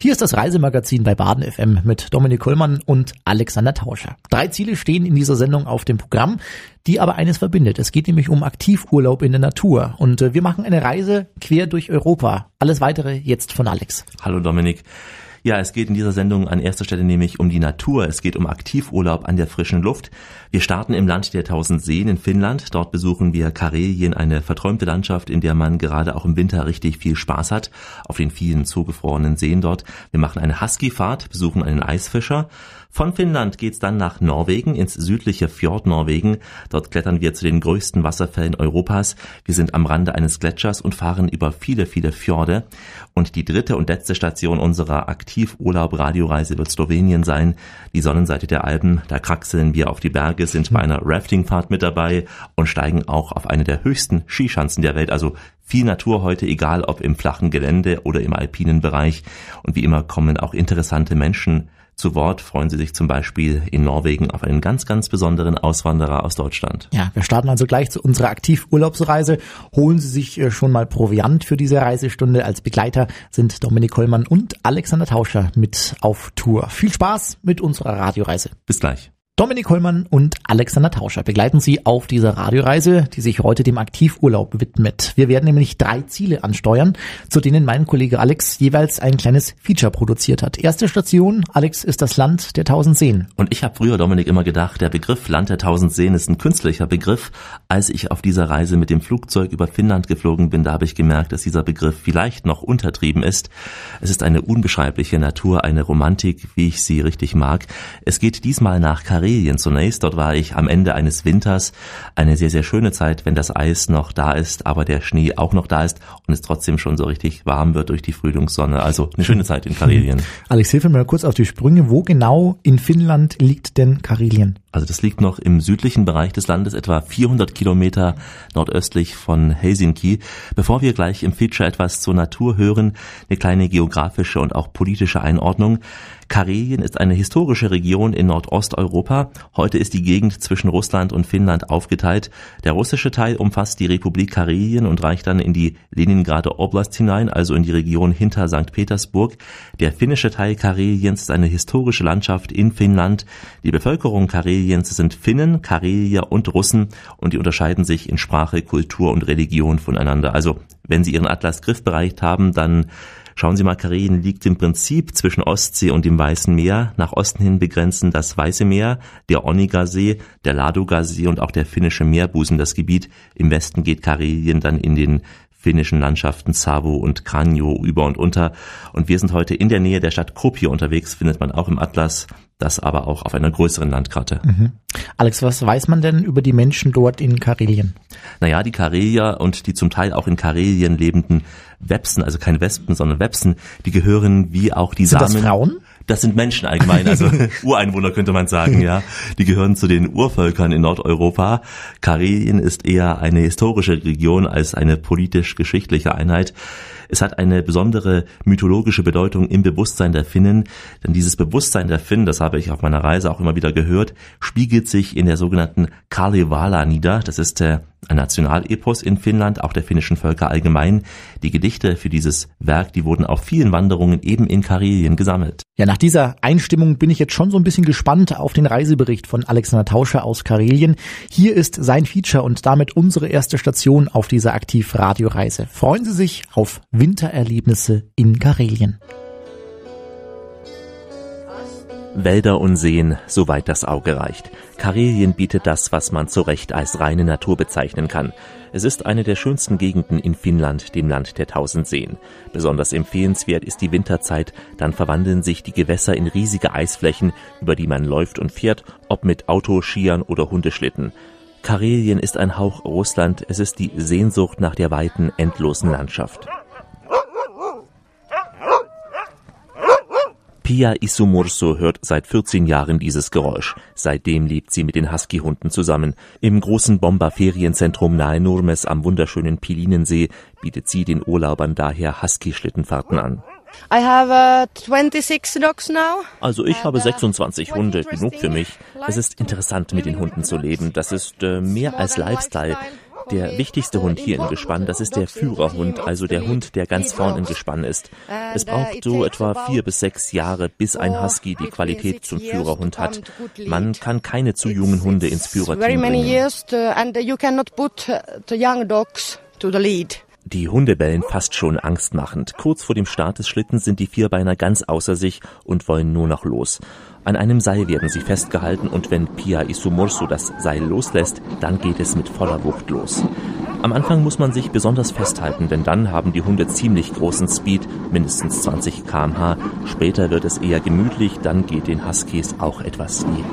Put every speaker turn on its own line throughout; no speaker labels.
Hier ist das Reisemagazin bei Baden FM mit Dominik Kollmann und Alexander Tauscher. Drei Ziele stehen in dieser Sendung auf dem Programm, die aber eines verbindet. Es geht nämlich um Aktivurlaub in der Natur und äh, wir machen eine Reise quer durch Europa. Alles weitere jetzt von Alex.
Hallo Dominik. Ja, es geht in dieser Sendung an erster Stelle nämlich um die Natur. Es geht um Aktivurlaub an der frischen Luft. Wir starten im Land der tausend Seen in Finnland. Dort besuchen wir Karelien, eine verträumte Landschaft, in der man gerade auch im Winter richtig viel Spaß hat, auf den vielen zugefrorenen Seen dort. Wir machen eine Husky-Fahrt, besuchen einen Eisfischer. Von Finnland geht's dann nach Norwegen, ins südliche Fjord Norwegen. Dort klettern wir zu den größten Wasserfällen Europas. Wir sind am Rande eines Gletschers und fahren über viele, viele Fjorde. Und die dritte und letzte Station unserer Aktivurlaub-Radioreise wird Slowenien sein, die Sonnenseite der Alpen. Da kraxeln wir auf die Berge, sind bei einer Raftingfahrt mit dabei und steigen auch auf eine der höchsten Skischanzen der Welt. Also viel Natur heute, egal ob im flachen Gelände oder im alpinen Bereich. Und wie immer kommen auch interessante Menschen zu Wort freuen Sie sich zum Beispiel in Norwegen auf einen ganz, ganz besonderen Auswanderer aus Deutschland.
Ja, wir starten also gleich zu unserer Aktivurlaubsreise. Holen Sie sich äh, schon mal Proviant für diese Reisestunde. Als Begleiter sind Dominik Kollmann und Alexander Tauscher mit auf Tour. Viel Spaß mit unserer Radioreise.
Bis gleich.
Dominik Hollmann und Alexander Tauscher begleiten Sie auf dieser Radioreise, die sich heute dem Aktivurlaub widmet. Wir werden nämlich drei Ziele ansteuern, zu denen mein Kollege Alex jeweils ein kleines Feature produziert hat. Erste Station, Alex, ist das Land der tausend Seen.
Und ich habe früher, Dominik, immer gedacht, der Begriff Land der tausend Seen ist ein künstlicher Begriff. Als ich auf dieser Reise mit dem Flugzeug über Finnland geflogen bin, da habe ich gemerkt, dass dieser Begriff vielleicht noch untertrieben ist. Es ist eine unbeschreibliche Natur, eine Romantik, wie ich sie richtig mag. Es geht diesmal nach Karibik Karelien zunächst. Dort war ich am Ende eines Winters. Eine sehr, sehr schöne Zeit, wenn das Eis noch da ist, aber der Schnee auch noch da ist und es trotzdem schon so richtig warm wird durch die Frühlingssonne. Also eine schöne Zeit in Karelien.
Alex, hilf mir mal kurz auf die Sprünge. Wo genau in Finnland liegt denn Karelien?
Also das liegt noch im südlichen Bereich des Landes, etwa 400 Kilometer nordöstlich von Helsinki. Bevor wir gleich im Feature etwas zur Natur hören, eine kleine geografische und auch politische Einordnung. Karelien ist eine historische Region in Nordosteuropa. Heute ist die Gegend zwischen Russland und Finnland aufgeteilt. Der russische Teil umfasst die Republik Karelien und reicht dann in die Leningrader Oblast hinein, also in die Region hinter St. Petersburg. Der finnische Teil Kareliens ist eine historische Landschaft in Finnland. Die Bevölkerung Kareliens sind Finnen, Karelier und Russen und die unterscheiden sich in Sprache, Kultur und Religion voneinander. Also wenn Sie Ihren Atlas griffbereit haben, dann Schauen Sie mal, Karelien liegt im Prinzip zwischen Ostsee und dem Weißen Meer. Nach Osten hin begrenzen das Weiße Meer, der Oniga-See, der Ladoga-See und auch der finnische Meerbusen das Gebiet. Im Westen geht Karelien dann in den finnischen Landschaften Savo und Kranjo über und unter. Und wir sind heute in der Nähe der Stadt Kuopio unterwegs, findet man auch im Atlas das aber auch auf einer größeren Landkarte. Mhm.
Alex, was weiß man denn über die Menschen dort in Karelien?
Naja, die Karelier und die zum Teil auch in Karelien lebenden Websen, also keine Wespen, sondern Websen, die gehören wie auch die
Sind
Samen.
Das Frauen?
Das sind Menschen allgemein, also Ureinwohner könnte man sagen, ja. Die gehören zu den Urvölkern in Nordeuropa. Karelien ist eher eine historische Region als eine politisch-geschichtliche Einheit. Es hat eine besondere mythologische Bedeutung im Bewusstsein der Finnen, denn dieses Bewusstsein der Finnen, das habe ich auf meiner Reise auch immer wieder gehört, spiegelt sich in der sogenannten Kalevala nieder. Das ist äh, ein Nationalepos in Finnland, auch der finnischen Völker allgemein. Die Gedichte für dieses Werk, die wurden auf vielen Wanderungen eben in Karelien gesammelt.
Ja, nach dieser Einstimmung bin ich jetzt schon so ein bisschen gespannt auf den Reisebericht von Alexander Tauscher aus Karelien. Hier ist sein Feature und damit unsere erste Station auf dieser Aktivradioreise. Freuen Sie sich auf Wintererlebnisse in Karelien.
Wälder und Seen, soweit das Auge reicht. Karelien bietet das, was man zu Recht als reine Natur bezeichnen kann. Es ist eine der schönsten Gegenden in Finnland, dem Land der tausend Seen. Besonders empfehlenswert ist die Winterzeit, dann verwandeln sich die Gewässer in riesige Eisflächen, über die man läuft und fährt, ob mit Auto, Skiern oder Hundeschlitten. Karelien ist ein Hauch Russland, es ist die Sehnsucht nach der weiten, endlosen Landschaft. Pia Isumurso hört seit 14 Jahren dieses Geräusch. Seitdem lebt sie mit den Husky-Hunden zusammen. Im großen Bomber-Ferienzentrum nahe Nurmes am wunderschönen Pilinensee bietet sie den Urlaubern daher Husky-Schlittenfahrten an.
I have, uh, 26 dogs now.
Also ich habe 26 Hunde, genug für mich. Es ist interessant, mit den Hunden zu leben. Das ist äh, mehr als Lifestyle. Der wichtigste Hund hier im Gespann, das ist der Führerhund, also der Hund, der ganz vorn im Gespann ist. Es braucht so etwa vier bis sechs Jahre, bis ein Husky die Qualität zum Führerhund hat. Man kann keine zu jungen Hunde ins Führerteam bringen. Die Hunde bellen fast schon angstmachend. Kurz vor dem Start des Schlittens sind die Vierbeiner ganz außer sich und wollen nur noch los. An einem Seil werden sie festgehalten und wenn Pia Isumursu das Seil loslässt, dann geht es mit voller Wucht los. Am Anfang muss man sich besonders festhalten, denn dann haben die Hunde ziemlich großen Speed, mindestens 20 kmh. Später wird es eher gemütlich, dann geht den Huskies auch etwas die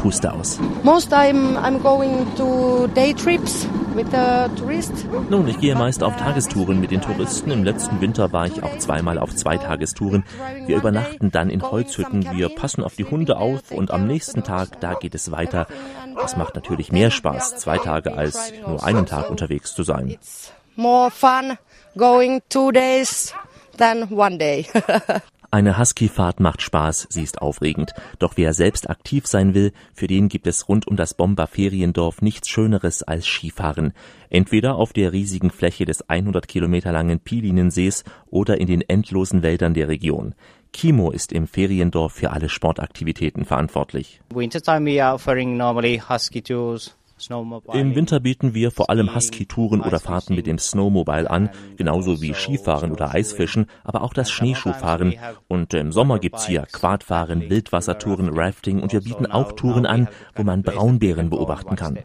Puste aus.
Most I'm, I'm going to day trips with the tourists.
Nun, ich gehe meist auf Tagestouren mit den Touristen. Im letzten Winter war ich auch zweimal auf Zweitagestouren. Wir übernachten dann in Holzhütten, wir passen auf die Hunde auf und am nächsten Tag, da geht es weiter. Es macht natürlich mehr Spaß, zwei Tage als nur einen Tag unterwegs zu sein. Eine Husky-Fahrt macht Spaß, sie ist aufregend. Doch wer selbst aktiv sein will, für den gibt es rund um das Bomber Feriendorf nichts Schöneres als Skifahren. Entweder auf der riesigen Fläche des 100 Kilometer langen Pilinensees oder in den endlosen Wäldern der Region. Kimo ist im Feriendorf für alle Sportaktivitäten verantwortlich.
Wintertime we are offering normally husky tours.
Im Winter bieten wir vor allem Husky-Touren oder Fahrten mit dem Snowmobile an, genauso wie Skifahren oder Eisfischen, aber auch das Schneeschuhfahren. Und im Sommer gibt's hier Quadfahren, Wildwassertouren, Rafting und wir bieten auch Touren an, wo man Braunbären beobachten kann.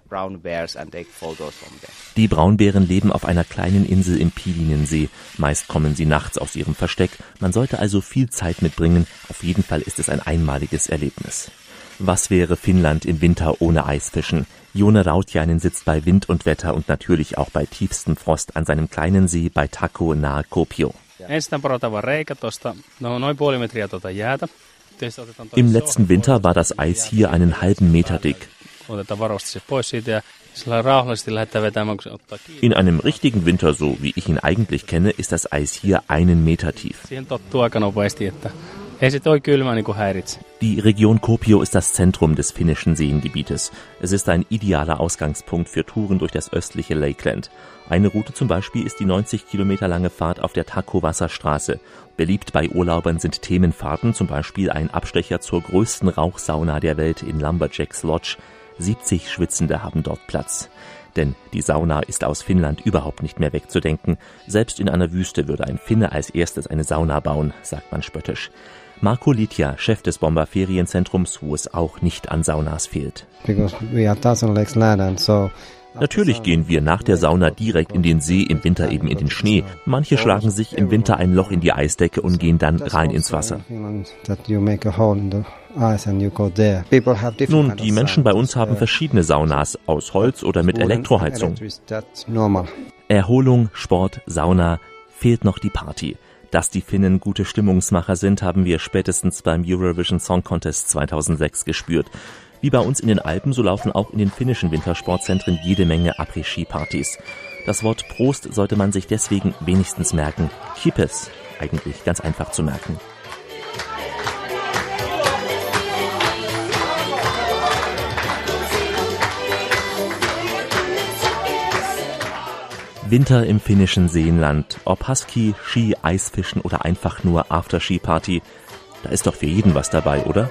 Die Braunbären leben auf einer kleinen Insel im Pilinensee. Meist kommen sie nachts aus ihrem Versteck. Man sollte also viel Zeit mitbringen. Auf jeden Fall ist es ein einmaliges Erlebnis. Was wäre Finnland im Winter ohne Eisfischen? Jone Rautjainen sitzt bei Wind und Wetter und natürlich auch bei tiefstem Frost an seinem kleinen See bei Tako nahe Kuopio. Im letzten Winter war das Eis hier einen halben Meter dick. In einem richtigen Winter, so wie ich ihn eigentlich kenne, ist das Eis hier einen Meter tief. Die Region Kuopio ist das Zentrum des finnischen Seengebietes. Es ist ein idealer Ausgangspunkt für Touren durch das östliche Lakeland. Eine Route zum Beispiel ist die 90 Kilometer lange Fahrt auf der Taco-Wasserstraße. Beliebt bei Urlaubern sind Themenfahrten, zum Beispiel ein Abstecher zur größten Rauchsauna der Welt in Lumberjacks Lodge. 70 Schwitzende haben dort Platz. Denn die Sauna ist aus Finnland überhaupt nicht mehr wegzudenken. Selbst in einer Wüste würde ein Finne als erstes eine Sauna bauen, sagt man spöttisch. Marco Litja, Chef des Bomber Ferienzentrums, wo es auch nicht an Saunas fehlt. Natürlich gehen wir nach der Sauna direkt in den See, im Winter eben in den Schnee. Manche schlagen sich im Winter ein Loch in die Eisdecke und gehen dann rein ins Wasser. Nun, die Menschen bei uns haben verschiedene Saunas, aus Holz oder mit Elektroheizung. Erholung, Sport, Sauna, fehlt noch die Party. Dass die Finnen gute Stimmungsmacher sind, haben wir spätestens beim Eurovision Song Contest 2006 gespürt. Wie bei uns in den Alpen, so laufen auch in den finnischen Wintersportzentren jede Menge Après-Ski-Partys. Das Wort Prost sollte man sich deswegen wenigstens merken. Kippes, eigentlich ganz einfach zu merken. Winter im finnischen Seenland. Ob Husky, Ski, Eisfischen oder einfach nur After-Ski-Party. Da ist doch für jeden was dabei, oder?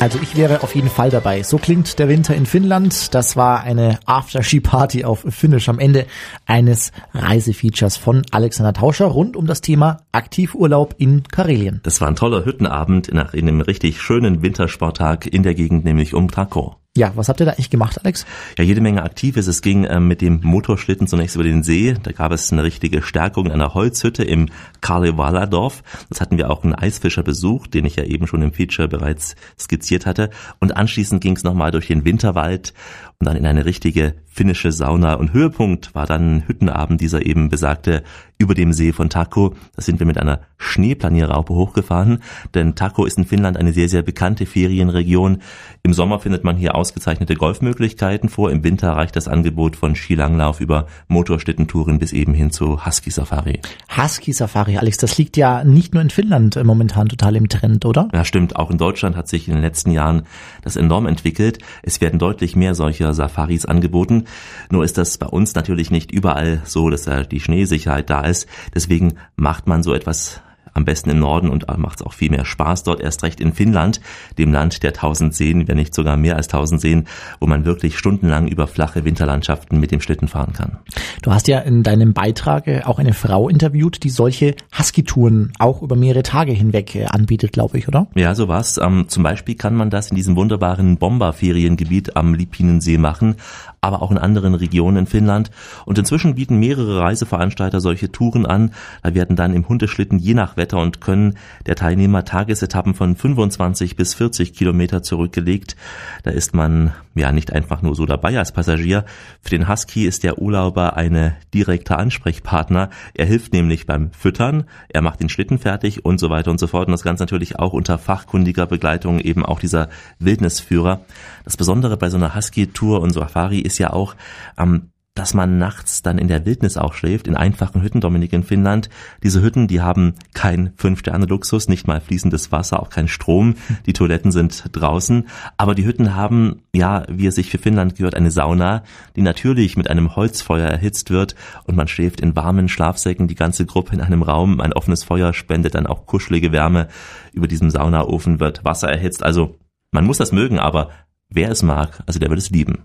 Also ich wäre auf jeden Fall dabei. So klingt der Winter in Finnland. Das war eine After-Ski-Party auf Finnisch am Ende eines Reisefeatures von Alexander Tauscher rund um das Thema Aktivurlaub in Karelien.
Das war ein toller Hüttenabend nach einem richtig schönen Wintersporttag in der Gegend, nämlich um Trakow.
Ja, was habt ihr da eigentlich gemacht, Alex?
Ja, jede Menge Aktives. Es ging ähm, mit dem Motorschlitten zunächst über den See. Da gab es eine richtige Stärkung in einer Holzhütte im Karlevala-Dorf. Das hatten wir auch einen Eisfischer besucht, den ich ja eben schon im Feature bereits skizziert hatte. Und anschließend ging es nochmal durch den Winterwald und dann in eine richtige finnische Sauna. Und Höhepunkt war dann ein Hüttenabend, dieser eben besagte über dem See von Tako. Da sind wir mit einer Schneeplanierraupe hochgefahren, denn Tako ist in Finnland eine sehr, sehr bekannte Ferienregion. Im Sommer findet man hier ausgezeichnete Golfmöglichkeiten vor. Im Winter reicht das Angebot von Skilanglauf über Motorschlittentouren bis eben hin zu Husky Safari.
Husky Safari, Alex, das liegt ja nicht nur in Finnland äh, momentan total im Trend, oder?
Ja, stimmt. Auch in Deutschland hat sich in den letzten Jahren das enorm entwickelt. Es werden deutlich mehr solcher Safaris angeboten. Nur ist das bei uns natürlich nicht überall so, dass da die Schneesicherheit da ist. Deswegen macht man so etwas am besten im Norden und macht es auch viel mehr Spaß dort, erst recht in Finnland, dem Land der tausend Seen, wenn nicht sogar mehr als tausend Seen, wo man wirklich stundenlang über flache Winterlandschaften mit dem Schlitten fahren kann.
Du hast ja in deinem Beitrag auch eine Frau interviewt, die solche Husky-Touren auch über mehrere Tage hinweg äh, anbietet, glaube ich, oder?
Ja, so was. Ähm, zum Beispiel kann man das in diesem wunderbaren Bomberferiengebiet am Lipinensee machen, aber auch in anderen Regionen in Finnland. Und inzwischen bieten mehrere Reiseveranstalter solche Touren an. Da werden dann im Hundeschlitten je nach Wetter und Können der Teilnehmer Tagesetappen von 25 bis 40 Kilometer zurückgelegt. Da ist man ja nicht einfach nur so dabei als Passagier. Für den Husky ist der Urlauber eine direkte Ansprechpartner. Er hilft nämlich beim Füttern, er macht den Schlitten fertig und so weiter und so fort. Und das Ganze natürlich auch unter fachkundiger Begleitung eben auch dieser Wildnisführer. Das Besondere bei so einer Husky-Tour und Safari ist ja auch, ähm, dass man nachts dann in der Wildnis auch schläft, in einfachen Hütten, Dominik, in Finnland. Diese Hütten, die haben kein Fünf-Sterne-Luxus, nicht mal fließendes Wasser, auch kein Strom. Die Toiletten sind draußen. Aber die Hütten haben, ja, wie es sich für Finnland gehört, eine Sauna, die natürlich mit einem Holzfeuer erhitzt wird und man schläft in warmen Schlafsäcken, die ganze Gruppe in einem Raum. Ein offenes Feuer spendet dann auch kuschelige Wärme. Über diesem Saunaofen wird Wasser erhitzt. Also, man muss das mögen, aber wer es mag, also der wird es lieben.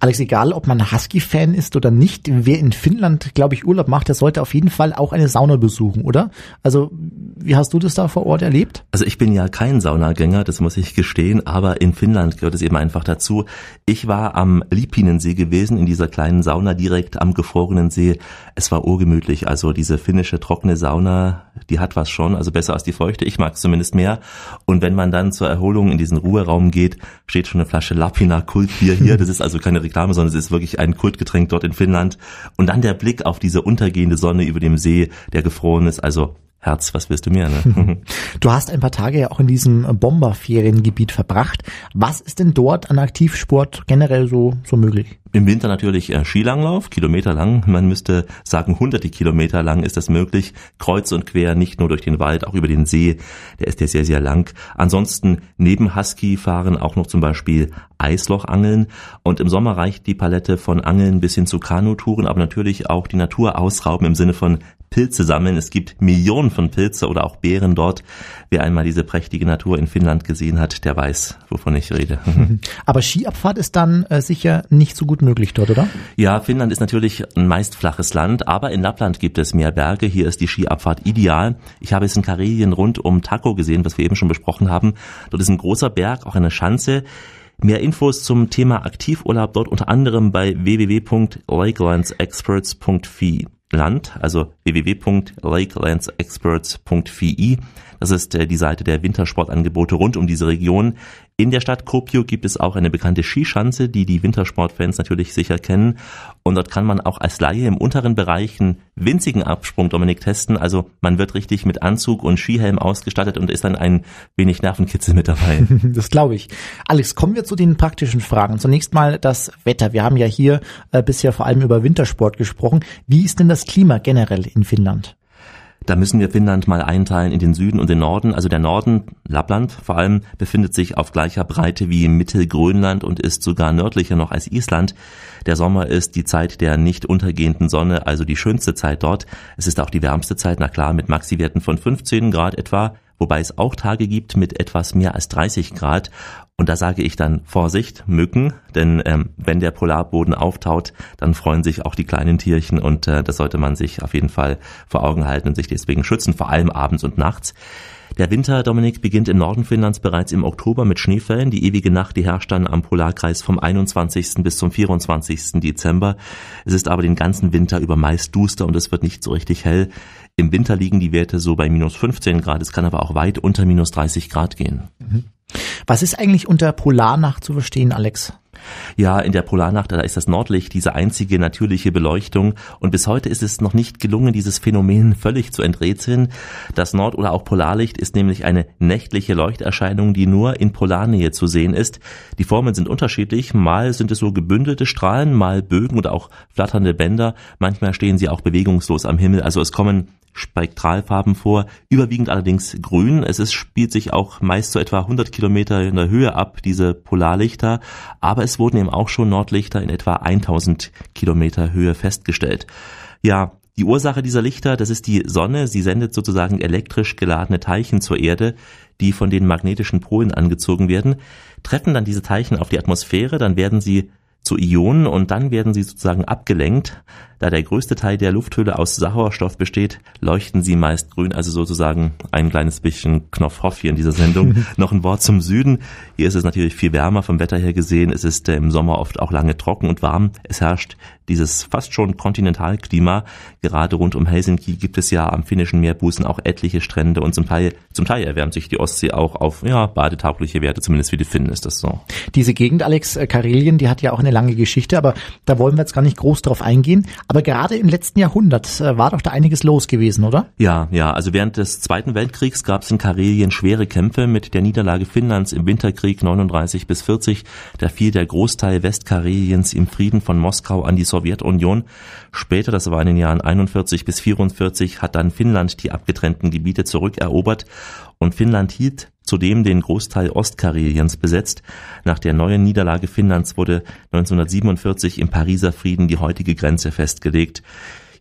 Alex, egal ob man Husky-Fan ist oder nicht, wer in Finnland, glaube ich, Urlaub macht, der sollte auf jeden Fall auch eine Sauna besuchen, oder? Also, wie hast du das da vor Ort erlebt?
Also ich bin ja kein Saunagänger, das muss ich gestehen, aber in Finnland gehört es eben einfach dazu. Ich war am Lipinensee gewesen, in dieser kleinen Sauna direkt am gefrorenen See. Es war urgemütlich, also diese finnische trockene Sauna, die hat was schon, also besser als die feuchte. Ich mag es zumindest mehr. Und wenn man dann zur Erholung in diesen Ruheraum geht, steht schon eine Flasche Lapina Kultbier hier. Das ist also keine Reklame, sondern es ist wirklich ein Kultgetränk dort in Finnland. Und dann der Blick auf diese untergehende Sonne über dem See, der gefroren ist. Also Herz, was willst du mehr? Ne?
Du hast ein paar Tage ja auch in diesem Bomberferiengebiet verbracht. Was ist denn dort an Aktivsport generell so, so möglich?
Im Winter natürlich äh, Skilanglauf, Kilometer lang. Man müsste sagen, hunderte Kilometer lang ist das möglich. Kreuz und quer, nicht nur durch den Wald, auch über den See. Der ist ja sehr, sehr lang. Ansonsten neben Husky fahren auch noch zum Beispiel Eislochangeln. Und im Sommer reicht die Palette von Angeln bis hin zu Kanutouren, aber natürlich auch die Natur ausrauben im Sinne von Pilze sammeln. Es gibt Millionen von Pilze oder auch Beeren dort. Wer einmal diese prächtige Natur in Finnland gesehen hat, der weiß, wovon ich rede.
Aber Skiabfahrt ist dann äh, sicher nicht so gut möglich dort, oder?
Ja, Finnland ist natürlich ein meist flaches Land, aber in Lappland gibt es mehr Berge. Hier ist die Skiabfahrt ideal. Ich habe es in Karelien rund um Tako gesehen, was wir eben schon besprochen haben. Dort ist ein großer Berg, auch eine Schanze. Mehr Infos zum Thema Aktivurlaub dort unter anderem bei www.lakelandsexperts.fi. Land, also www.lakelandsexperts.fi. Das ist äh, die Seite der Wintersportangebote rund um diese Region. In der Stadt Kuopio gibt es auch eine bekannte Skischanze, die die Wintersportfans natürlich sicher kennen. Und dort kann man auch als Laie im unteren Bereich einen winzigen Absprung, Dominik, testen. Also man wird richtig mit Anzug und Skihelm ausgestattet und ist dann ein wenig Nervenkitzel mit dabei.
Das glaube ich. Alex, kommen wir zu den praktischen Fragen. Zunächst mal das Wetter. Wir haben ja hier äh, bisher vor allem über Wintersport gesprochen. Wie ist denn das Klima generell in Finnland?
Da müssen wir Finnland mal einteilen in den Süden und den Norden. Also der Norden, Lappland vor allem, befindet sich auf gleicher Breite wie Mittelgrönland und ist sogar nördlicher noch als Island. Der Sommer ist die Zeit der nicht untergehenden Sonne, also die schönste Zeit dort. Es ist auch die wärmste Zeit, na klar, mit Maxiwerten von 15 Grad etwa wobei es auch Tage gibt mit etwas mehr als 30 Grad. Und da sage ich dann Vorsicht, Mücken, denn ähm, wenn der Polarboden auftaut, dann freuen sich auch die kleinen Tierchen und äh, das sollte man sich auf jeden Fall vor Augen halten und sich deswegen schützen, vor allem abends und nachts. Der Winter, Dominik, beginnt im Norden Finnlands bereits im Oktober mit Schneefällen. Die ewige Nacht, die herrscht dann am Polarkreis vom 21. bis zum 24. Dezember. Es ist aber den ganzen Winter über meist duster und es wird nicht so richtig hell. Im Winter liegen die Werte so bei minus 15 Grad. Es kann aber auch weit unter minus 30 Grad gehen.
Mhm. Was ist eigentlich unter Polarnacht zu verstehen, Alex?
Ja, in der Polarnacht, da ist das Nordlicht diese einzige natürliche Beleuchtung und bis heute ist es noch nicht gelungen, dieses Phänomen völlig zu enträtseln. Das Nord- oder auch Polarlicht ist nämlich eine nächtliche Leuchterscheinung, die nur in Polarnähe zu sehen ist. Die Formen sind unterschiedlich, mal sind es so gebündelte Strahlen, mal Bögen oder auch flatternde Bänder, manchmal stehen sie auch bewegungslos am Himmel, also es kommen Spektralfarben vor, überwiegend allerdings grün. Es ist, spielt sich auch meist so etwa 100 Kilometer in der Höhe ab, diese Polarlichter, aber es wurden eben auch schon Nordlichter in etwa 1000 Kilometer Höhe festgestellt. Ja, die Ursache dieser Lichter, das ist die Sonne. Sie sendet sozusagen elektrisch geladene Teilchen zur Erde, die von den magnetischen Polen angezogen werden. Treffen dann diese Teilchen auf die Atmosphäre, dann werden sie zu Ionen und dann werden sie sozusagen abgelenkt. Da der größte Teil der Lufthülle aus Sauerstoff besteht, leuchten sie meist grün, also sozusagen ein kleines bisschen Knopfhoff hier in dieser Sendung. Noch ein Wort zum Süden. Hier ist es natürlich viel wärmer vom Wetter her gesehen. Es ist äh, im Sommer oft auch lange trocken und warm. Es herrscht dieses fast schon Kontinentalklima. Gerade rund um Helsinki gibt es ja am finnischen Meerbusen auch etliche Strände und zum Teil, zum Teil erwärmt sich die Ostsee auch auf, ja, badetaugliche Werte, zumindest für die Finnen ist das so.
Diese Gegend, Alex äh, Karelien, die hat ja auch eine lange Geschichte, aber da wollen wir jetzt gar nicht groß drauf eingehen. Aber gerade im letzten Jahrhundert äh, war doch da einiges los gewesen, oder?
Ja, ja. Also während des Zweiten Weltkriegs gab es in Karelien schwere Kämpfe mit der Niederlage Finnlands im Winterkrieg 39 bis 40. Da fiel der Großteil Westkareliens im Frieden von Moskau an die Sowjetunion. Später, das war in den Jahren 41 bis 44, hat dann Finnland die abgetrennten Gebiete zurückerobert und Finnland hielt zudem den Großteil Ostkareliens besetzt. Nach der neuen Niederlage Finnlands wurde 1947 im Pariser Frieden die heutige Grenze festgelegt.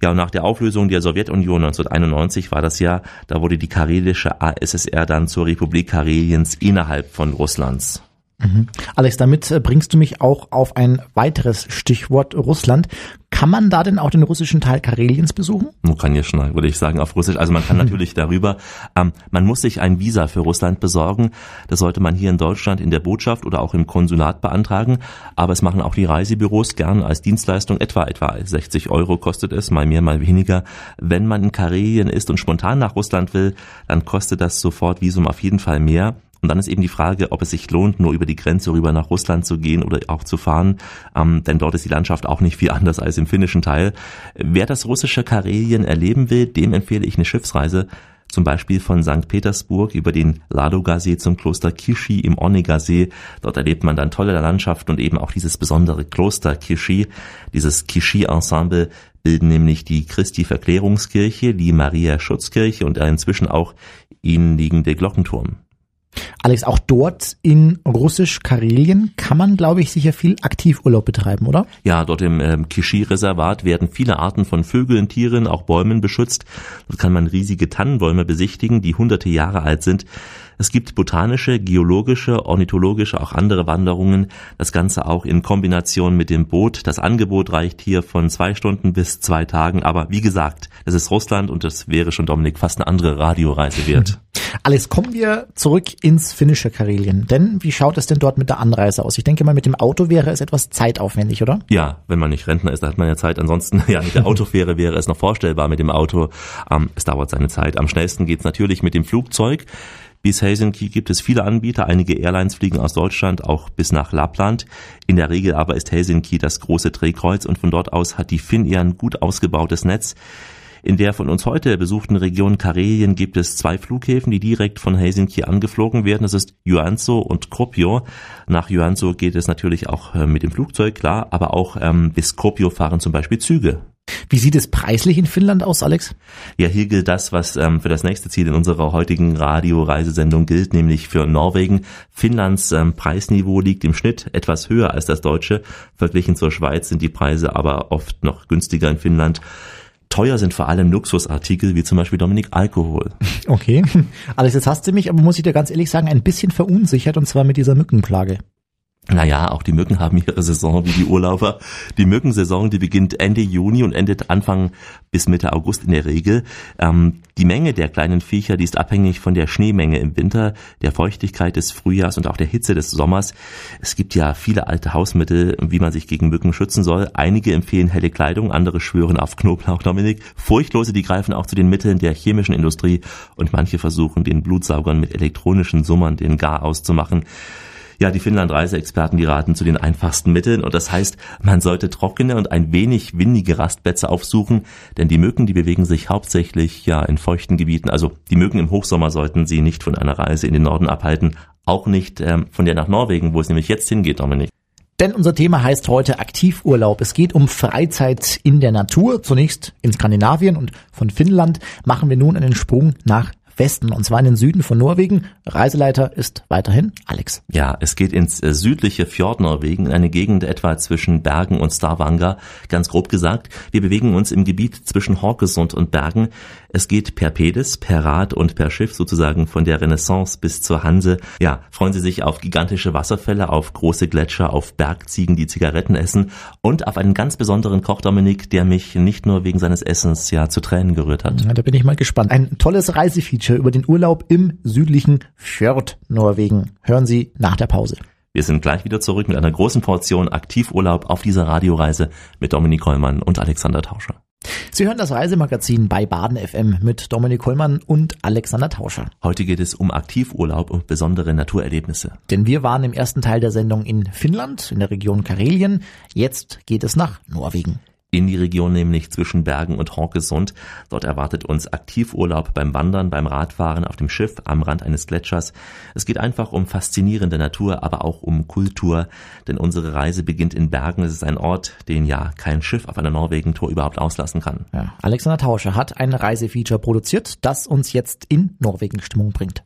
Ja, und nach der Auflösung der Sowjetunion 1991 war das Jahr, da wurde die karelische ASSR dann zur Republik Kareliens innerhalb von Russlands.
Mhm. Alex, damit äh, bringst du mich auch auf ein weiteres Stichwort Russland. Kann man da denn auch den russischen Teil Kareliens besuchen?
Man kann ja schon, würde ich sagen, auf Russisch. Also man kann natürlich darüber, ähm, man muss sich ein Visa für Russland besorgen. Das sollte man hier in Deutschland in der Botschaft oder auch im Konsulat beantragen. Aber es machen auch die Reisebüros gern als Dienstleistung. Etwa, etwa 60 Euro kostet es, mal mehr, mal weniger. Wenn man in Karelien ist und spontan nach Russland will, dann kostet das sofort Visum auf jeden Fall mehr. Und dann ist eben die Frage, ob es sich lohnt, nur über die Grenze rüber nach Russland zu gehen oder auch zu fahren, ähm, denn dort ist die Landschaft auch nicht viel anders als im finnischen Teil. Wer das russische Karelien erleben will, dem empfehle ich eine Schiffsreise zum Beispiel von St. Petersburg über den Ladoga-See zum Kloster Kishi im Onega-See. Dort erlebt man dann tolle Landschaft und eben auch dieses besondere Kloster Kishi. Dieses Kishi-Ensemble bilden nämlich die Christi-Verklärungskirche, die Maria-Schutzkirche und der inzwischen auch ihnen liegende Glockenturm.
Alex, auch dort in Russisch-Karelien kann man, glaube ich, sicher viel Aktivurlaub betreiben, oder?
Ja, dort im ähm, Kishi-Reservat werden viele Arten von Vögeln, Tieren, auch Bäumen beschützt. Dort kann man riesige Tannenbäume besichtigen, die hunderte Jahre alt sind. Es gibt botanische, geologische, ornithologische, auch andere Wanderungen. Das Ganze auch in Kombination mit dem Boot. Das Angebot reicht hier von zwei Stunden bis zwei Tagen. Aber wie gesagt, es ist Russland und das wäre schon, Dominik, fast eine andere Radioreise wert.
Alles kommen wir zurück ins finnische Karelien. Denn wie schaut es denn dort mit der Anreise aus? Ich denke mal, mit dem Auto wäre es etwas zeitaufwendig, oder?
Ja, wenn man nicht Rentner ist, dann hat man ja Zeit. Ansonsten, ja, mit der Autofähre wäre es noch vorstellbar mit dem Auto. Ähm, es dauert seine Zeit. Am schnellsten geht's natürlich mit dem Flugzeug. Bis Helsinki gibt es viele Anbieter. Einige Airlines fliegen aus Deutschland auch bis nach Lappland. In der Regel aber ist Helsinki das große Drehkreuz und von dort aus hat die Finnair ein gut ausgebautes Netz. In der von uns heute besuchten Region Karelien gibt es zwei Flughäfen, die direkt von Helsinki angeflogen werden. Das ist Joensuu und Kuopio. Nach Joensuu geht es natürlich auch äh, mit dem Flugzeug, klar, aber auch ähm, bis Kuopio fahren zum Beispiel Züge.
Wie sieht es preislich in Finnland aus, Alex?
Ja, hier gilt das, was ähm, für das nächste Ziel in unserer heutigen Radioreisesendung gilt, nämlich für Norwegen. Finnlands ähm, Preisniveau liegt im Schnitt etwas höher als das deutsche. Verglichen zur Schweiz sind die Preise aber oft noch günstiger in Finnland. Teuer sind vor allem Luxusartikel, wie zum Beispiel Dominik Alkohol.
Okay. Alex, jetzt hast du mich, aber muss ich dir ganz ehrlich sagen, ein bisschen verunsichert und zwar mit dieser Mückenplage.
Naja, auch die Mücken haben ihre Saison wie die Urlauber. Die Mückensaison, die beginnt Ende Juni und endet Anfang bis Mitte August in der Regel. Ähm, die Menge der kleinen Viecher, die ist abhängig von der Schneemenge im Winter, der Feuchtigkeit des Frühjahrs und auch der Hitze des Sommers. Es gibt ja viele alte Hausmittel, wie man sich gegen Mücken schützen soll. Einige empfehlen helle Kleidung, andere schwören auf Knoblauch, Dominik. Furchtlose, die greifen auch zu den Mitteln der chemischen Industrie und manche versuchen den Blutsaugern mit elektronischen Summern den Gar auszumachen. Ja, die Finnland-Reiseexperten, die raten zu den einfachsten Mitteln und das heißt, man sollte trockene und ein wenig windige Rastplätze aufsuchen, denn die Mücken, die bewegen sich hauptsächlich ja in feuchten Gebieten. Also die Mücken im Hochsommer sollten sie nicht von einer Reise in den Norden abhalten, auch nicht ähm, von der nach Norwegen, wo es nämlich jetzt hingeht, Dominik.
Denn unser Thema heißt heute Aktivurlaub. Es geht um Freizeit in der Natur. Zunächst in Skandinavien und von Finnland machen wir nun einen Sprung nach Westen, und zwar in den Süden von Norwegen. Reiseleiter ist weiterhin Alex.
Ja, es geht ins äh, südliche Fjord-Norwegen, in eine Gegend etwa zwischen Bergen und Stavanger. Ganz grob gesagt, wir bewegen uns im Gebiet zwischen Horkesund und Bergen. Es geht per Pedis, per Rad und per Schiff sozusagen von der Renaissance bis zur Hanse. Ja, freuen Sie sich auf gigantische Wasserfälle, auf große Gletscher, auf Bergziegen, die Zigaretten essen und auf einen ganz besonderen Koch, Dominik, der mich nicht nur wegen seines Essens ja zu Tränen gerührt hat.
Ja, da bin ich mal gespannt. Ein tolles Reisefeature über den Urlaub im südlichen Fjord Norwegen. Hören Sie nach der Pause.
Wir sind gleich wieder zurück mit einer großen Portion Aktivurlaub auf dieser Radioreise mit Dominik Kollmann und Alexander Tauscher.
Sie hören das Reisemagazin bei Baden FM mit Dominik Kollmann und Alexander Tauscher.
Heute geht es um Aktivurlaub und besondere Naturerlebnisse.
Denn wir waren im ersten Teil der Sendung in Finnland, in der Region Karelien. Jetzt geht es nach Norwegen
in die Region, nämlich zwischen Bergen und Horkesund. Dort erwartet uns Aktivurlaub beim Wandern, beim Radfahren, auf dem Schiff, am Rand eines Gletschers. Es geht einfach um faszinierende Natur, aber auch um Kultur, denn unsere Reise beginnt in Bergen. Es ist ein Ort, den ja kein Schiff auf einer Norwegen-Tour überhaupt auslassen kann.
Ja, Alexander Tauscher hat ein Reisefeature produziert, das uns jetzt in Norwegen-Stimmung bringt.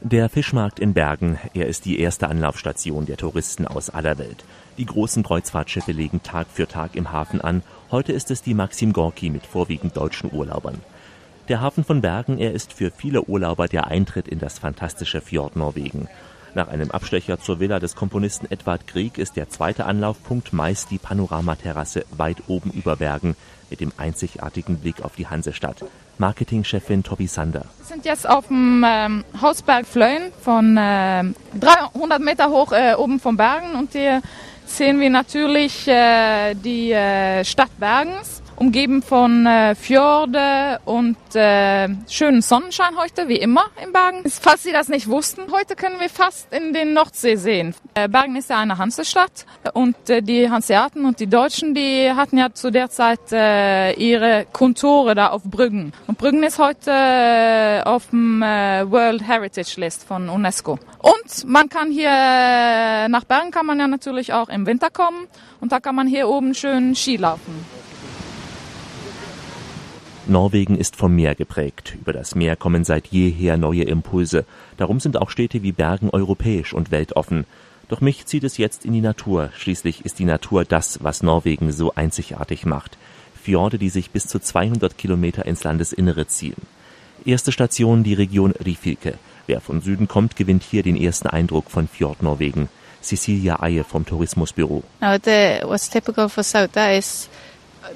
Der Fischmarkt in Bergen, er ist die erste Anlaufstation der Touristen aus aller Welt. Die großen Kreuzfahrtschiffe legen Tag für Tag im Hafen an. Heute ist es die Maxim Gorki mit vorwiegend deutschen Urlaubern. Der Hafen von Bergen, er ist für viele Urlauber der Eintritt in das fantastische Fjord Norwegen. Nach einem Abstecher zur Villa des Komponisten Edward Grieg ist der zweite Anlaufpunkt meist die Panoramaterrasse weit oben über Bergen mit dem einzigartigen Blick auf die Hansestadt. Marketingchefin Tobi Sander.
Wir sind jetzt auf dem ähm, Hausberg Flöhen von äh, 300 Meter hoch äh, oben vom Bergen und hier sehen wir natürlich äh, die äh, Stadt Bergens umgeben von äh, Fjorde und äh, schönen Sonnenschein heute, wie immer in Bergen. Falls Sie das nicht wussten, heute können wir fast in den Nordsee sehen. Äh, Bergen ist ja eine Hansestadt und äh, die Hanseaten und die Deutschen, die hatten ja zu der Zeit äh, ihre Kontore da auf Brüggen. Und Brüggen ist heute äh, auf dem äh, World Heritage List von UNESCO. Und man kann hier äh, nach Bergen kann man ja natürlich auch im Winter kommen und da kann man hier oben schön Ski laufen.
Norwegen ist vom Meer geprägt. Über das Meer kommen seit jeher neue Impulse. Darum sind auch Städte wie Bergen europäisch und weltoffen. Doch mich zieht es jetzt in die Natur. Schließlich ist die Natur das, was Norwegen so einzigartig macht. Fjorde, die sich bis zu 200 Kilometer ins Landesinnere ziehen. Erste Station die Region Rifilke. Wer von Süden kommt, gewinnt hier den ersten Eindruck von Fjord Norwegen. Cecilia Eie vom Tourismusbüro.
No, the, what's typical for Sauda is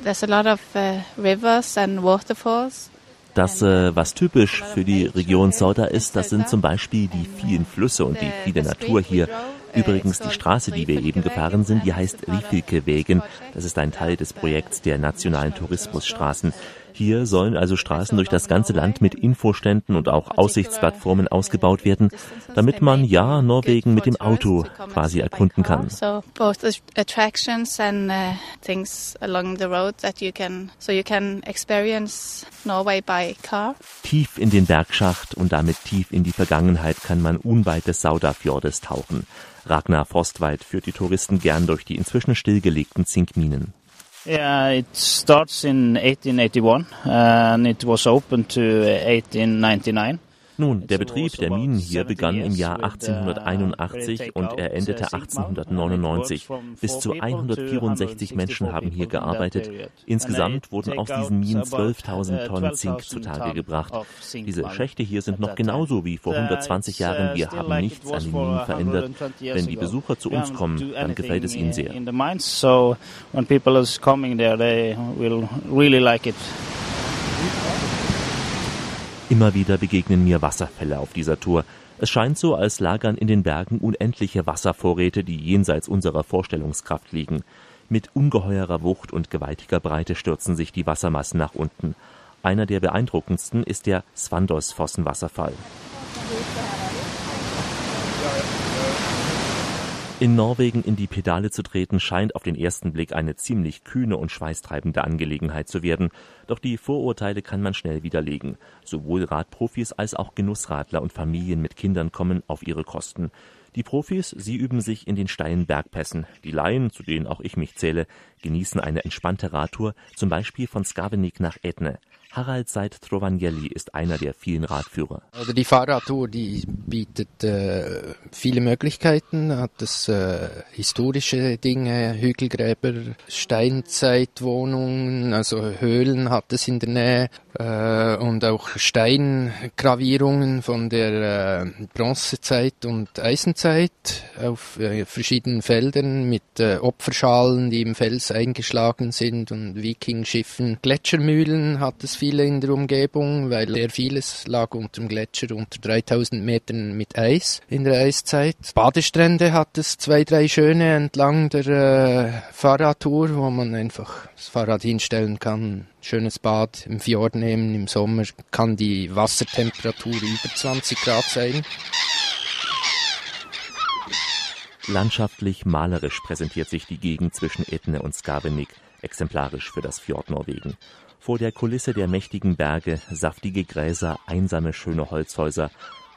there's a lot of uh, rivers and waterfalls.
Das, äh, was typisch für die Region Sauda ist, das sind zum Beispiel die vielen Flüsse und die viele Natur hier. Übrigens, die Straße, die wir eben gefahren sind, die heißt Rifilke Wegen. Das ist ein Teil des Projekts der nationalen Tourismusstraßen. Hier sollen also Straßen durch das ganze Land mit Infoständen und auch Aussichtsplattformen ausgebaut werden, damit man ja Norwegen mit dem Auto quasi erkunden kann. Tief in den Bergschacht und damit tief in die Vergangenheit kann man unweit des Saudafjordes tauchen. Ragnar Forstwald führt die Touristen gern durch die inzwischen stillgelegten Zinkminen.
Yeah, it starts in 1881 and it was open to 1899.
Nun, der Betrieb der Minen hier begann im Jahr 1881 und er endete 1899. Bis zu 164 Menschen haben hier gearbeitet. Insgesamt wurden aus diesen Minen 12.000 Tonnen Zink zutage gebracht. Diese Schächte hier sind noch genauso wie vor 120 Jahren. Wir haben nichts an den Minen verändert. Wenn die Besucher zu uns kommen, dann gefällt es ihnen sehr. Immer wieder begegnen mir Wasserfälle auf dieser Tour. Es scheint so, als lagern in den Bergen unendliche Wasservorräte, die jenseits unserer Vorstellungskraft liegen. Mit ungeheurer Wucht und gewaltiger Breite stürzen sich die Wassermassen nach unten. Einer der beeindruckendsten ist der Svandos-Fossenwasserfall. In Norwegen in die Pedale zu treten, scheint auf den ersten Blick eine ziemlich kühne und schweißtreibende Angelegenheit zu werden. Doch die Vorurteile kann man schnell widerlegen. Sowohl Radprofis als auch Genussradler und Familien mit Kindern kommen auf ihre Kosten. Die Profis, sie üben sich in den steilen Bergpässen. Die Laien, zu denen auch ich mich zähle, genießen eine entspannte Radtour, zum Beispiel von Skavenik nach Etne. Harald Seid Trovangelli ist einer der vielen Radführer.
Also die Fahrradtour, die bietet äh, viele Möglichkeiten, hat es äh, historische Dinge, Hügelgräber, Steinzeitwohnungen, also Höhlen hat es in der Nähe äh, und auch Steingravierungen von der äh, Bronzezeit und Eisenzeit auf äh, verschiedenen Feldern mit äh, Opferschalen, die im Fels eingeschlagen sind und Wikingschiffen. Gletschermühlen hat es viele in der Umgebung, weil sehr vieles lag unter dem Gletscher unter 3000 Metern mit Eis in der Eiszeit. Badestrände hat es zwei, drei schöne entlang der äh, Fahrradtour, wo man einfach das Fahrrad hinstellen kann. Schönes Bad im Fjord nehmen im Sommer kann die Wassertemperatur über 20 Grad sein.
Landschaftlich malerisch präsentiert sich die Gegend zwischen Etne und Skavenik, exemplarisch für das Fjord Norwegen. Vor der Kulisse der mächtigen Berge, saftige Gräser, einsame schöne Holzhäuser.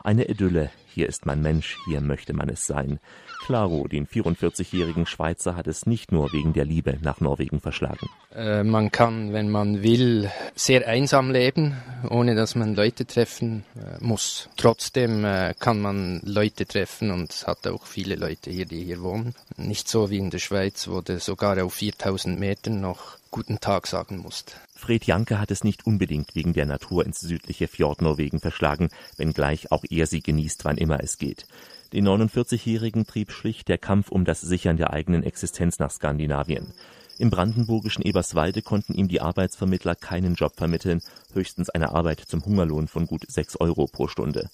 Eine Idylle. Hier ist man Mensch, hier möchte man es sein. Claro, den 44-jährigen Schweizer hat es nicht nur wegen der Liebe nach Norwegen verschlagen.
Äh, man kann, wenn man will, sehr einsam leben, ohne dass man Leute treffen äh, muss. Trotzdem äh, kann man Leute treffen und hat auch viele Leute hier, die hier wohnen. Nicht so wie in der Schweiz, wo du sogar auf 4000 Metern noch guten Tag sagen musst.
Fred Janke hat es nicht unbedingt wegen der Natur ins südliche Fjord Norwegen verschlagen, wenngleich auch er sie genießt, wann immer es geht. Den 49-Jährigen trieb schlicht der Kampf um das Sichern der eigenen Existenz nach Skandinavien. Im brandenburgischen Eberswalde konnten ihm die Arbeitsvermittler keinen Job vermitteln, höchstens eine Arbeit zum Hungerlohn von gut sechs Euro pro Stunde.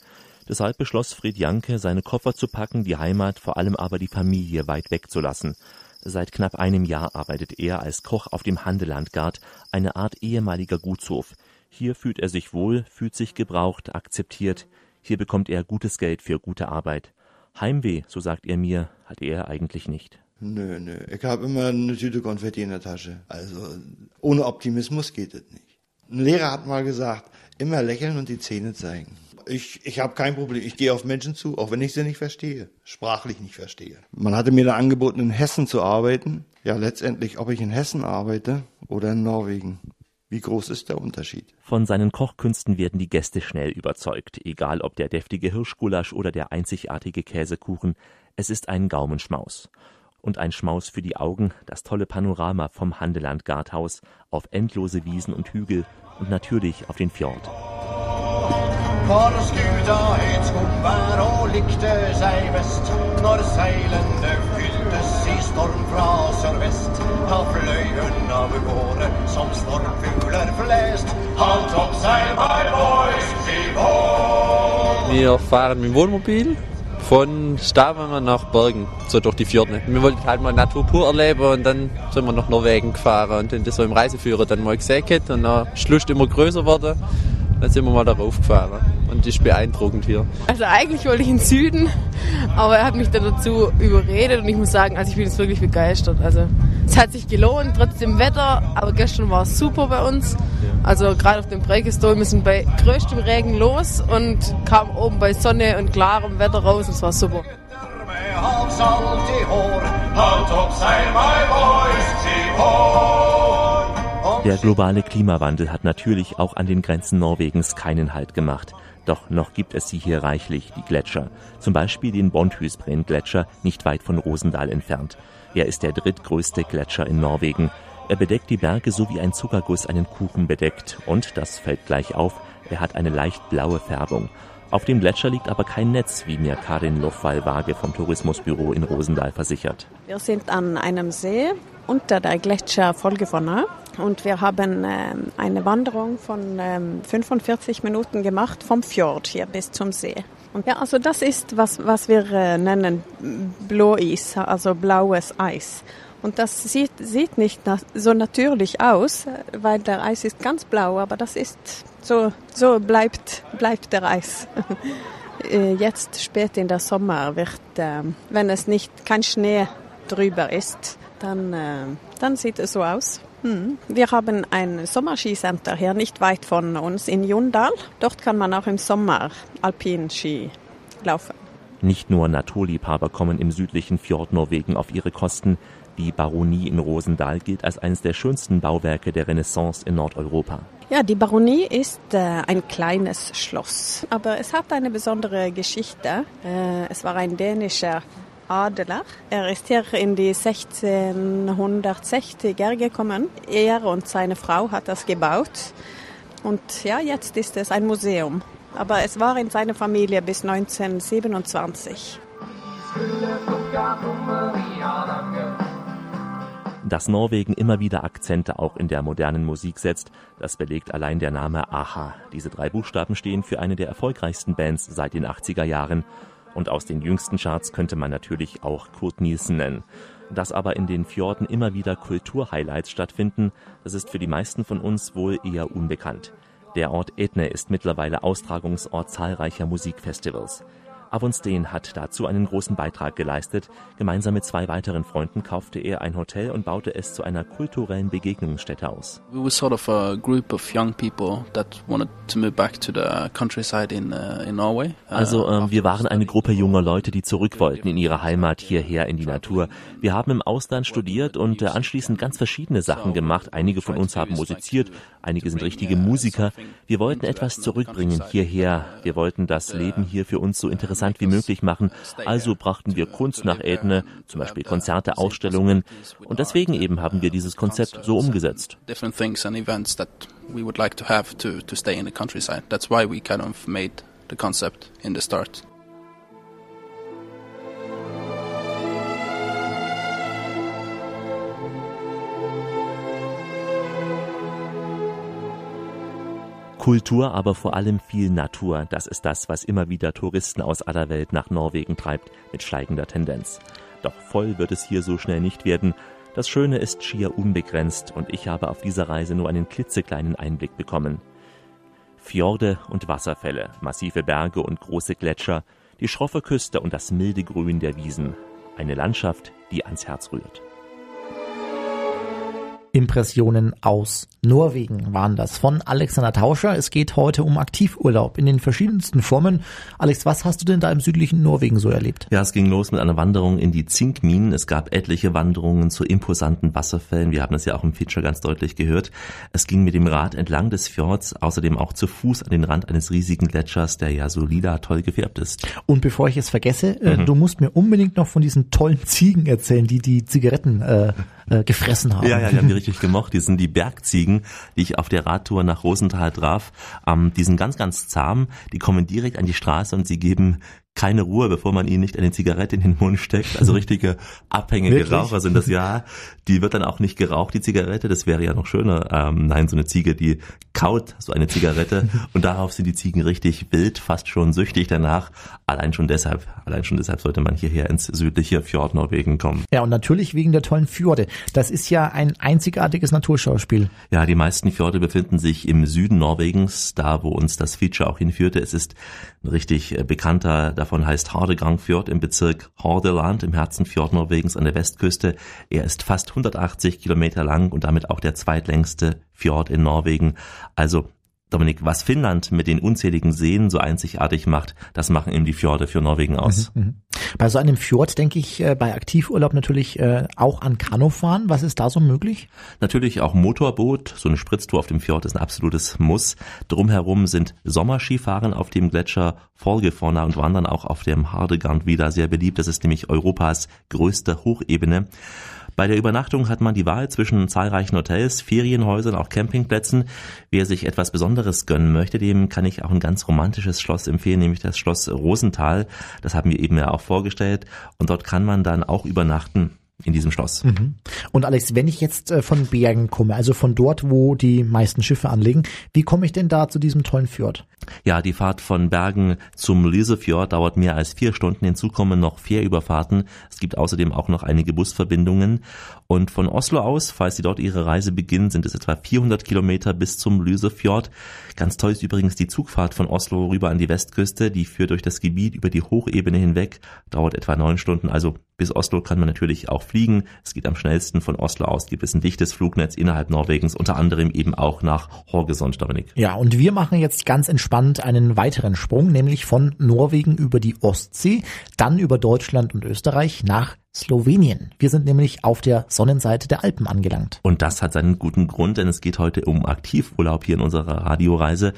Deshalb beschloss Fred Janke, seine Koffer zu packen, die Heimat, vor allem aber die Familie weit wegzulassen. Seit knapp einem Jahr arbeitet er als Koch auf dem Handelandgard, eine Art ehemaliger Gutshof. Hier fühlt er sich wohl, fühlt sich gebraucht, akzeptiert. Hier bekommt er gutes Geld für gute Arbeit. Heimweh, so sagt er mir, hat er eigentlich nicht.
Nö, nö. Ich habe immer eine Tüte Konfetti in der Tasche. Also ohne Optimismus geht es nicht. Ein Lehrer hat mal gesagt, immer lächeln und die Zähne zeigen. Ich, ich habe kein Problem. Ich gehe auf Menschen zu, auch wenn ich sie nicht verstehe, sprachlich nicht verstehe. Man hatte mir da angeboten, in Hessen zu arbeiten. Ja, letztendlich, ob ich in Hessen arbeite oder in Norwegen. Wie groß ist der Unterschied?
Von seinen Kochkünsten werden die Gäste schnell überzeugt, egal ob der deftige Hirschgulasch oder der einzigartige Käsekuchen, es ist ein Gaumenschmaus. Und ein Schmaus für die Augen, das tolle Panorama vom Handeland Garthaus auf endlose Wiesen und Hügel und natürlich auf den Fjord. For skuta het skumvær og likte seg best når seilene fylltes i storm fra sørvest. Da fløy av gårde som stormfugler flest. Halt opp seil, my boys, keep on!
Wir fahren mit dem Wohnmobil von Stavanger nach Bergen, so durch die Fjorde. Wir wollten halt mal Natur pur erleben und dann sind wir nach Norwegen gefahren und das so im Reiseführer dann mal gesehen und dann Lust immer größer geworden. Dann sind wir mal darauf gefahren und das ist beeindruckend hier.
Also eigentlich wollte ich in den Süden, aber er hat mich dann dazu überredet und ich muss sagen, also ich bin jetzt wirklich begeistert. Also es hat sich gelohnt, trotz dem Wetter, aber gestern war es super bei uns. Also gerade auf dem Breakestol, wir sind bei größtem Regen los und kamen oben bei Sonne und klarem Wetter raus und es war super.
Der globale Klimawandel hat natürlich auch an den Grenzen Norwegens keinen Halt gemacht. Doch noch gibt es sie hier reichlich, die Gletscher. Zum Beispiel den Bonthysbren-Gletscher, nicht weit von Rosendahl entfernt. Er ist der drittgrößte Gletscher in Norwegen. Er bedeckt die Berge so wie ein Zuckerguss einen Kuchen bedeckt. Und, das fällt gleich auf, er hat eine leicht blaue Färbung. Auf dem Gletscher liegt aber kein Netz, wie mir Karin Lofwall-Waage vom Tourismusbüro in Rosendahl versichert.
Wir sind an einem See unter der Gletscher Folgevonna und wir haben ähm, eine Wanderung von ähm, 45 Minuten gemacht vom Fjord hier bis zum See. Und ja, also das ist, was, was wir äh, nennen Blåis, also blaues Eis. Und das sieht, sieht nicht so natürlich aus, weil der Eis ist ganz blau, aber das ist so, so bleibt, bleibt der Eis. Äh, jetzt spät in der Sommer wird, äh, wenn es nicht kein Schnee drüber ist, dann, äh, dann sieht es so aus. Hm. Wir haben ein Sommerskicenter hier nicht weit von uns in Jundal. Dort kann man auch im Sommer Alpinski laufen.
Nicht nur Naturliebhaber kommen im südlichen Fjord Norwegen auf ihre Kosten. Die Baronie in Rosendahl gilt als eines der schönsten Bauwerke der Renaissance in Nordeuropa.
Ja, die Baronie ist äh, ein kleines Schloss, aber es hat eine besondere Geschichte. Äh, es war ein dänischer Adler. Er ist hier in die 1660er gekommen. Er und seine Frau hat das gebaut. Und ja, jetzt ist es ein Museum. Aber es war in seiner Familie bis 1927.
Dass Norwegen immer wieder Akzente auch in der modernen Musik setzt, das belegt allein der Name Aha. Diese drei Buchstaben stehen für eine der erfolgreichsten Bands seit den 80er Jahren. Und aus den jüngsten Charts könnte man natürlich auch Kurt Nielsen nennen. Dass aber in den Fjorden immer wieder Kulturhighlights stattfinden, das ist für die meisten von uns wohl eher unbekannt. Der Ort Etne ist mittlerweile Austragungsort zahlreicher Musikfestivals. Avonstein hat dazu einen großen Beitrag geleistet. Gemeinsam mit zwei weiteren Freunden kaufte er ein Hotel und baute es zu einer kulturellen Begegnungsstätte aus.
We were sort of a group of young people that wanted to move back to the countryside in, uh, in Norway.
Uh, also äh, wir waren eine Gruppe junger Leute, die zurück wollten in ihre Heimat hierher in die Natur. Wir haben im Ausland studiert und äh, anschließend ganz verschiedene Sachen gemacht. Einige von uns haben musiziert, einige sind richtige Musiker. Wir wollten etwas zurückbringen hierher. Wir wollten das Leben hier für uns so interessant interessant wie möglich machen. Also brachten wir Kunst nach Edne, zum Beispiel Konzerte, Ausstellungen. Und deswegen eben haben wir dieses Konzept so umgesetzt.
concept in the start.
Kultur, aber vor allem viel Natur. Das ist das, was immer wieder Touristen aus aller Welt nach Norwegen treibt, mit steigender Tendenz. Doch voll wird es hier so schnell nicht werden. Das Schöne ist schier unbegrenzt und ich habe auf dieser Reise nur einen klitzekleinen Einblick bekommen. Fjorde und Wasserfälle, massive Berge und große Gletscher, die schroffe Küste und das milde Grün der Wiesen. Eine Landschaft, die ans Herz rührt.
Impressionen aus Norwegen waren das von Alexander Tauscher. Es geht heute um Aktivurlaub in den verschiedensten Formen. Alex, was hast du denn da im südlichen Norwegen so erlebt?
Ja, es ging los mit einer Wanderung in die Zinkminen. Es gab etliche Wanderungen zu imposanten Wasserfällen. Wir haben das ja auch im Feature ganz deutlich gehört. Es ging mit dem Rad entlang des Fjords, außerdem auch zu Fuß an den Rand eines riesigen Gletschers, der ja so lila toll gefärbt ist.
Und bevor ich es vergesse, äh, mhm. du musst mir unbedingt noch von diesen tollen Ziegen erzählen, die die Zigaretten äh, äh, gefressen haben.
Ja, ja, die haben die richtig gemocht. Die sind die Bergziegen, die ich auf der Radtour nach Rosenthal traf. Ähm, die sind ganz, ganz zahm. Die kommen direkt an die Straße und sie geben keine Ruhe, bevor man ihnen nicht eine Zigarette in den Mund steckt. Also richtige abhängige Wirklich? Raucher sind das ja. Die wird dann auch nicht geraucht, die Zigarette. Das wäre ja noch schöner. Ähm, nein, so eine Ziege, die kaut so eine Zigarette und darauf sind die Ziegen richtig wild, fast schon süchtig danach. Allein schon deshalb, allein schon deshalb sollte man hierher ins südliche Fjord Norwegen kommen.
Ja, und natürlich wegen der tollen Fjorde. Das ist ja ein einzigartiges Naturschauspiel.
Ja, die meisten Fjorde befinden sich im Süden Norwegens, da wo uns das Feature auch hinführte. Es ist ein richtig äh, bekannter davon heißt Hardegangfjord im Bezirk Hordaland im Herzen Fjord Norwegens an der Westküste. Er ist fast 180 Kilometer lang und damit auch der zweitlängste Fjord in Norwegen. Also Dominik, was Finnland mit den unzähligen Seen so einzigartig macht, das machen eben die Fjorde für Norwegen aus. Mhm,
mhm. Bei so einem Fjord denke ich äh, bei Aktivurlaub natürlich äh, auch an Kanufahren. Was ist da so möglich?
Natürlich auch Motorboot. So eine Spritztour auf dem Fjord ist ein absolutes Muss. Drumherum sind Sommerskifahren auf dem Gletscher Folgefauna und Wandern auch auf dem Hardegard wieder sehr beliebt. Das ist nämlich Europas größte Hochebene. Bei der Übernachtung hat man die Wahl zwischen zahlreichen Hotels, Ferienhäusern, auch Campingplätzen. Wer sich etwas Besonderes gönnen möchte, dem kann ich auch ein ganz romantisches Schloss empfehlen, nämlich das Schloss Rosenthal. Das haben wir eben ja auch vorgestellt. Und dort kann man dann auch übernachten in diesem Schloss.
Mhm. Und Alex, wenn ich jetzt äh, von Bergen komme, also von dort, wo die meisten Schiffe anlegen, wie komme ich denn da zu diesem tollen Fjord?
Ja, die Fahrt von Bergen zum Lysefjord dauert mehr als vier Stunden. Hinzu kommen noch Fährüberfahrten. Es gibt außerdem auch noch einige Busverbindungen. Und von Oslo aus, falls Sie dort Ihre Reise beginnen, sind es etwa 400 Kilometer bis zum Lysefjord. Ganz toll ist übrigens die Zugfahrt von Oslo rüber an die Westküste. Die führt durch das Gebiet über die Hochebene hinweg, dauert etwa neun Stunden. Also bis Oslo kann man natürlich auch fliegen. Es geht am schnellsten von Oslo aus, gibt es ein dichtes Flugnetz innerhalb Norwegens, unter anderem eben auch nach Horgesund, Dominik.
Ja, und wir machen jetzt ganz entspannt einen weiteren Sprung, nämlich von Norwegen über die Ostsee, dann über Deutschland und Österreich nach Slowenien. Wir sind nämlich auf der Sonnenseite der Alpen angelangt.
Und das hat seinen guten Grund, denn es geht heute um Aktivurlaub hier in unserer Radioreise.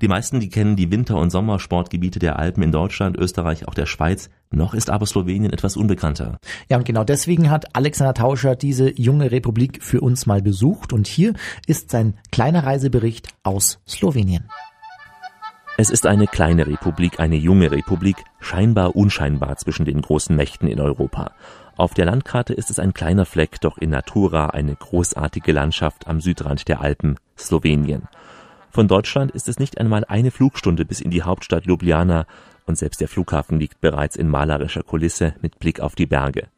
Die meisten, die kennen die Winter- und Sommersportgebiete der Alpen in Deutschland, Österreich, auch der Schweiz. Noch ist aber Slowenien etwas unbekannter.
Ja, und genau deswegen hat Alexander Tauscher diese junge Republik für uns mal besucht und hier ist sein kleiner Reisebericht aus Slowenien.
Es ist eine kleine Republik, eine junge Republik, scheinbar unscheinbar zwischen den großen Mächten in Europa. Auf der Landkarte ist es ein kleiner Fleck, doch in Natura eine großartige Landschaft am Südrand der Alpen, Slowenien. Von Deutschland ist es nicht einmal eine Flugstunde bis in die Hauptstadt Ljubljana und selbst der Flughafen liegt bereits in malerischer Kulisse mit Blick auf die Berge.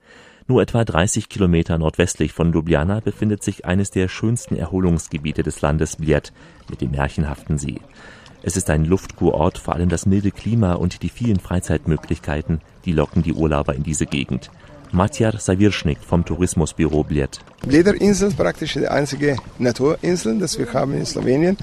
Nur etwa 30 Kilometer nordwestlich von Ljubljana befindet sich eines der schönsten Erholungsgebiete des Landes Bled mit dem märchenhaften See. Es ist ein Luftkurort, vor allem das milde Klima und die vielen Freizeitmöglichkeiten, die locken die Urlauber in diese Gegend. Matjar Savirschnik vom Tourismusbüro Bled.
Blederinsel ist praktisch die einzige Naturinsel, das wir haben in Slowenien.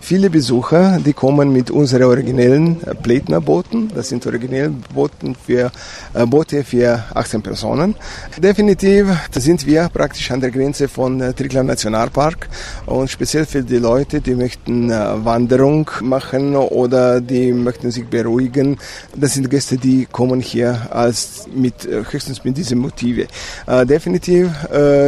Viele Besucher, die kommen mit unseren originellen Plätnerbooten. Das sind originelle Booten für, äh, Boote für 18 Personen. Definitiv sind wir praktisch an der Grenze von äh, Triglav Nationalpark und speziell für die Leute, die möchten äh, Wanderung machen oder die möchten sich beruhigen. Das sind Gäste, die kommen hier als mit höchstens mit diese Motive. definitiv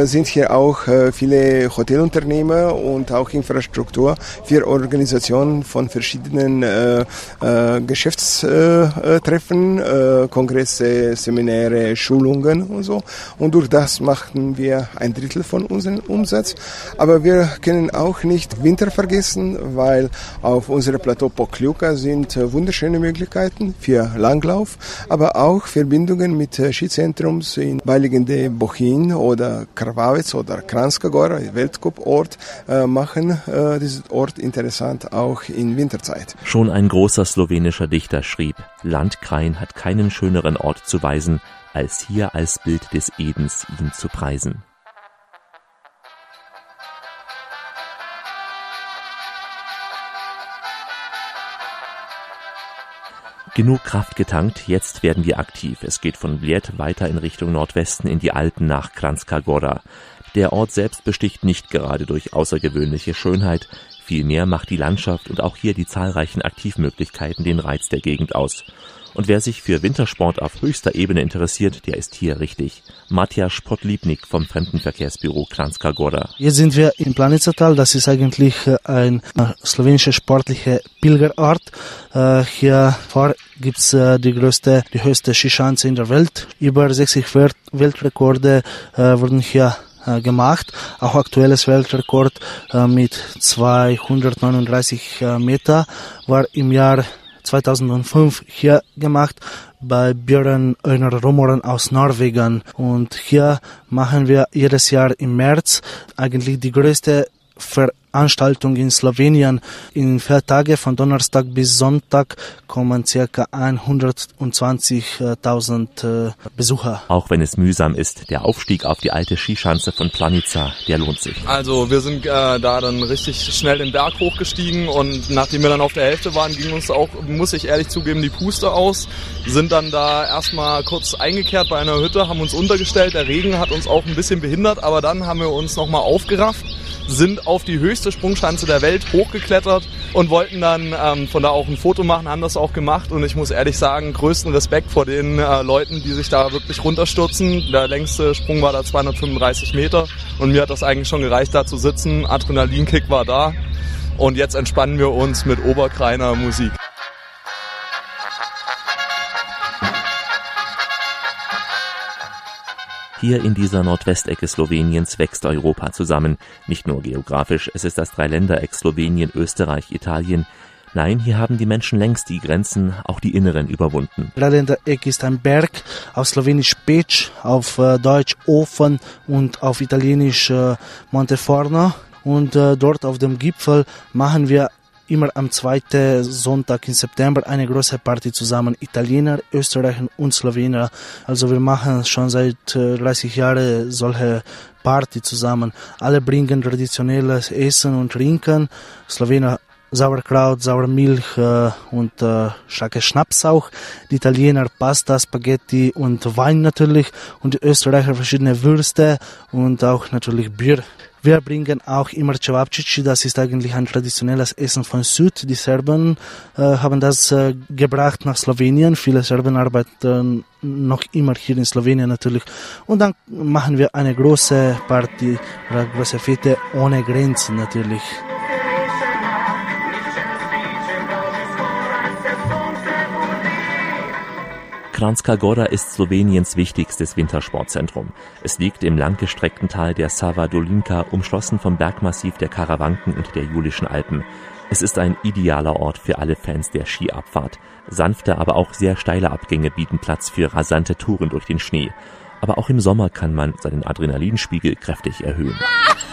sind hier auch viele Hotelunternehmer und auch Infrastruktur für Organisationen von verschiedenen äh, äh, Geschäftstreffen, äh, Kongresse, Seminare, Schulungen und so. Und durch das machten wir ein Drittel von unserem Umsatz. Aber wir können auch nicht Winter vergessen, weil auf unserem Plateau Pokljuka sind wunderschöne Möglichkeiten für Langlauf, aber auch Verbindungen mit Skizentrums in beiliegende Bochin oder Krvavec oder Kranjska Gora, Weltcup-Ort, äh, machen äh, diesen Ort interessant auch in Winterzeit.
Schon ein großer slowenischer Dichter schrieb, Landkrein hat keinen schöneren Ort zu weisen, als hier als Bild des Edens ihn zu preisen. Genug Kraft getankt, jetzt werden wir aktiv. Es geht von Bled weiter in Richtung Nordwesten in die Alpen nach Kranjska. Der Ort selbst besticht nicht gerade durch außergewöhnliche Schönheit, vielmehr macht die Landschaft und auch hier die zahlreichen Aktivmöglichkeiten den Reiz der Gegend aus. Und wer sich für Wintersport auf höchster Ebene interessiert, der ist hier richtig. Matjasz Podlipnik vom Fremdenverkehrsbüro Kranjska Gora.
Jetzt sind wir in Planica Das ist eigentlich ein slowenischer sportlicher Pilgerort. Hier vor gibt's die größte, die höchste Skischanze in der Welt. Über 60 Weltrekorde wurden hier gemacht. Auch aktuelles Weltrekord mit 239 Meter war im Jahr 2005 hier gemacht bei Björn Öner Romoren aus Norwegen. Und hier machen wir jedes Jahr im März eigentlich die größte Veranstaltung in Slowenien. In vier Tage von Donnerstag bis Sonntag kommen circa 120.000 äh, Besucher.
Auch wenn es mühsam ist, der Aufstieg auf die alte Skischanze von Planica, der lohnt sich.
Also wir sind äh, da dann richtig schnell den Berg hochgestiegen und nachdem wir dann auf der Hälfte waren, ging uns auch, muss ich ehrlich zugeben, die Puste aus. Sind dann da erstmal kurz eingekehrt bei einer Hütte, haben uns untergestellt. Der Regen hat uns auch ein bisschen behindert, aber dann haben wir uns nochmal aufgerafft sind auf die höchste Sprungschanze der Welt hochgeklettert und wollten dann ähm, von da auch ein Foto machen, haben das auch gemacht und ich muss ehrlich sagen, größten Respekt vor den äh, Leuten, die sich da wirklich runterstürzen. Der längste Sprung war da 235 Meter und mir hat das eigentlich schon gereicht, da zu sitzen. Adrenalinkick war da und jetzt entspannen wir uns mit Oberkreiner Musik.
Hier in dieser Nordwestecke Sloweniens wächst Europa zusammen. Nicht nur geografisch, es ist das Dreiländereck Slowenien, Österreich, Italien. Nein, hier haben die Menschen längst die Grenzen, auch die inneren, überwunden.
Dreiländereck ist ein Berg, auf Slowenisch Pec, auf äh, Deutsch Ofen und auf Italienisch äh, Monteforno. Und äh, dort auf dem Gipfel machen wir immer am zweiten Sonntag im September eine große Party zusammen. Italiener, Österreicher und Slowener. Also wir machen schon seit 30 äh, Jahren solche Party zusammen. Alle bringen traditionelles Essen und Trinken. Slowener Sauerkraut, Sauermilch äh, und äh, starke Schnaps auch. Die Italiener Pasta, Spaghetti und Wein natürlich. Und die Österreicher verschiedene Würste und auch natürlich Bier. Wir bringen auch immer Cevapcici, das ist eigentlich ein traditionelles Essen von Süd. Die Serben äh, haben das äh, gebracht nach Slowenien. Viele Serben arbeiten noch immer hier in Slowenien natürlich. Und dann machen wir eine große Party, eine große Fete ohne Grenzen natürlich.
Kranjska Gora ist Sloweniens wichtigstes Wintersportzentrum. Es liegt im langgestreckten Tal der Sava Dolinka, umschlossen vom Bergmassiv der Karawanken und der Julischen Alpen. Es ist ein idealer Ort für alle Fans der Skiabfahrt. Sanfte, aber auch sehr steile Abgänge bieten Platz für rasante Touren durch den Schnee. Aber auch im Sommer kann man seinen Adrenalinspiegel kräftig erhöhen.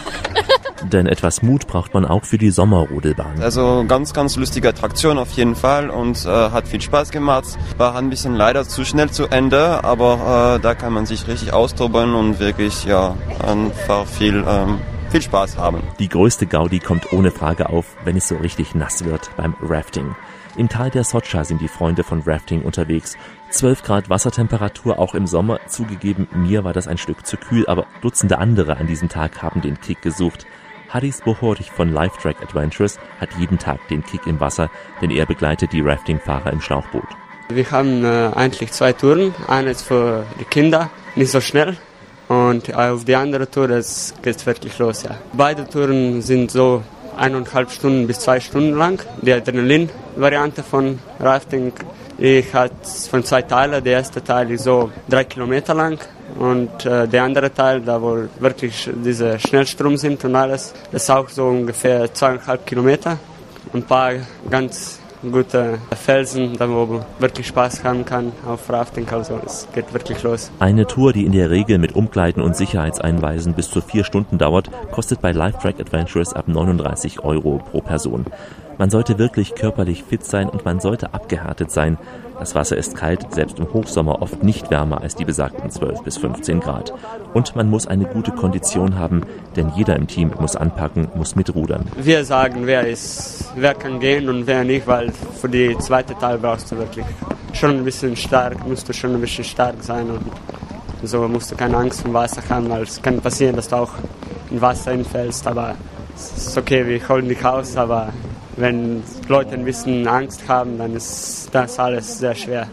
Denn etwas Mut braucht man auch für die Sommerrodelbahn.
Also ganz, ganz lustige Attraktion auf jeden Fall und äh, hat viel Spaß gemacht. War ein bisschen leider zu schnell zu Ende, aber äh, da kann man sich richtig austoben und wirklich ja einfach viel ähm, viel Spaß haben.
Die größte Gaudi kommt ohne Frage auf, wenn es so richtig nass wird beim Rafting. Im Tal der Sotscha sind die Freunde von Rafting unterwegs. 12 Grad Wassertemperatur auch im Sommer. Zugegeben, mir war das ein Stück zu kühl, aber Dutzende andere an diesem Tag haben den Kick gesucht. Hadis Bohorich von Lifetrack Adventures hat jeden Tag den Kick im Wasser, denn er begleitet die Raftingfahrer im Schlauchboot.
Wir haben äh, eigentlich zwei Touren. Eine ist für die Kinder, nicht so schnell. Und auf die andere Tour es geht wirklich los. Ja. Beide Touren sind so eineinhalb Stunden bis zwei Stunden lang. Die Adrenalin-Variante von Rafting. Ich hatte von zwei Teilen. Der erste Teil ist so drei Kilometer lang und äh, der andere Teil, da wo wirklich diese Schnellstrom sind und alles, ist auch so ungefähr zweieinhalb Kilometer. Ein paar ganz gute Felsen, da wo man wirklich Spaß haben kann auf Rafting. Also es geht wirklich los.
Eine Tour, die in der Regel mit Umkleiden und Sicherheitseinweisen bis zu vier Stunden dauert, kostet bei Lifetrack Adventures ab 39 Euro pro Person. Man sollte wirklich körperlich fit sein und man sollte abgehärtet sein. Das Wasser ist kalt, selbst im Hochsommer oft nicht wärmer als die besagten 12 bis 15 Grad. Und man muss eine gute Kondition haben, denn jeder im Team muss anpacken, muss mitrudern.
Wir sagen, wer ist, wer kann gehen und wer nicht, weil für die zweite Teil brauchst du wirklich schon ein bisschen stark, musst du schon ein bisschen stark sein und so musst du keine Angst vor Wasser haben, weil es kann passieren, dass du auch in Wasser hinfällst, aber es ist okay, wir holen dich raus, aber wenn Leute ein bisschen Angst haben, dann ist das alles sehr schwer.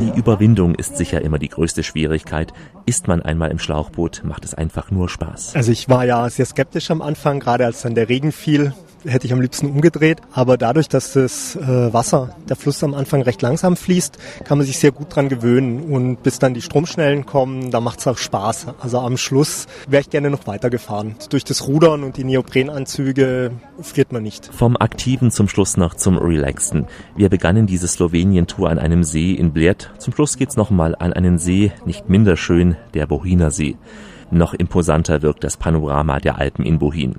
Die Überwindung ist sicher immer die größte Schwierigkeit. Ist man einmal im Schlauchboot, macht es einfach nur Spaß.
Also ich war ja sehr skeptisch am Anfang, gerade als dann der Regen fiel hätte ich am liebsten umgedreht. Aber dadurch, dass das äh, Wasser, der Fluss am Anfang recht langsam fließt, kann man sich sehr gut dran gewöhnen. Und bis dann die Stromschnellen kommen, da macht es auch Spaß. Also am Schluss wäre ich gerne noch weitergefahren. Durch das Rudern und die Neoprenanzüge friert man nicht.
Vom Aktiven zum Schluss noch zum Relaxten. Wir begannen diese Slowenien-Tour an einem See in Bled. Zum Schluss geht's nochmal an einen See, nicht minder schön, der Bohiner See. Noch imposanter wirkt das Panorama der Alpen in Bohin.